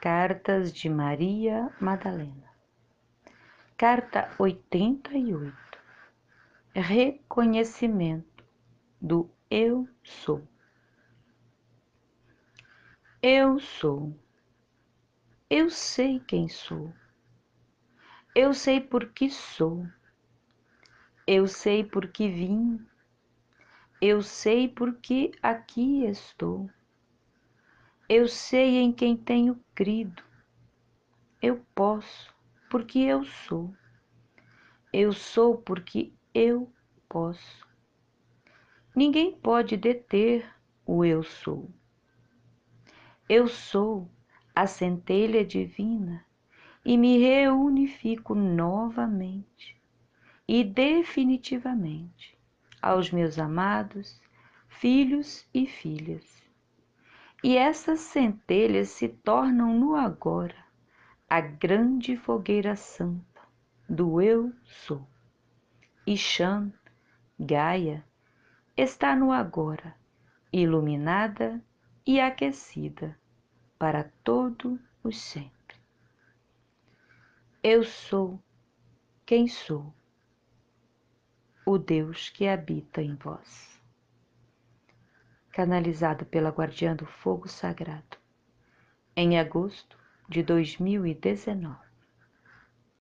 Cartas de Maria Madalena. Carta 88. Reconhecimento do Eu sou. Eu sou. Eu sei quem sou. Eu sei por que sou. Eu sei por que vim. Eu sei por que aqui estou. Eu sei em quem tenho Eu posso, porque eu sou. Eu sou porque eu posso. Ninguém pode deter o eu sou. Eu sou a centelha divina e me reunifico novamente e definitivamente aos meus amados filhos e filhas e essas centelhas se tornam no agora a grande fogueira santa do Eu Sou. E Shan, Gaia, está no agora, iluminada e aquecida para todo o sempre. Eu sou quem sou, o Deus que habita em vós canalizado pela Guardiã do Fogo Sagrado, em agosto de 2019.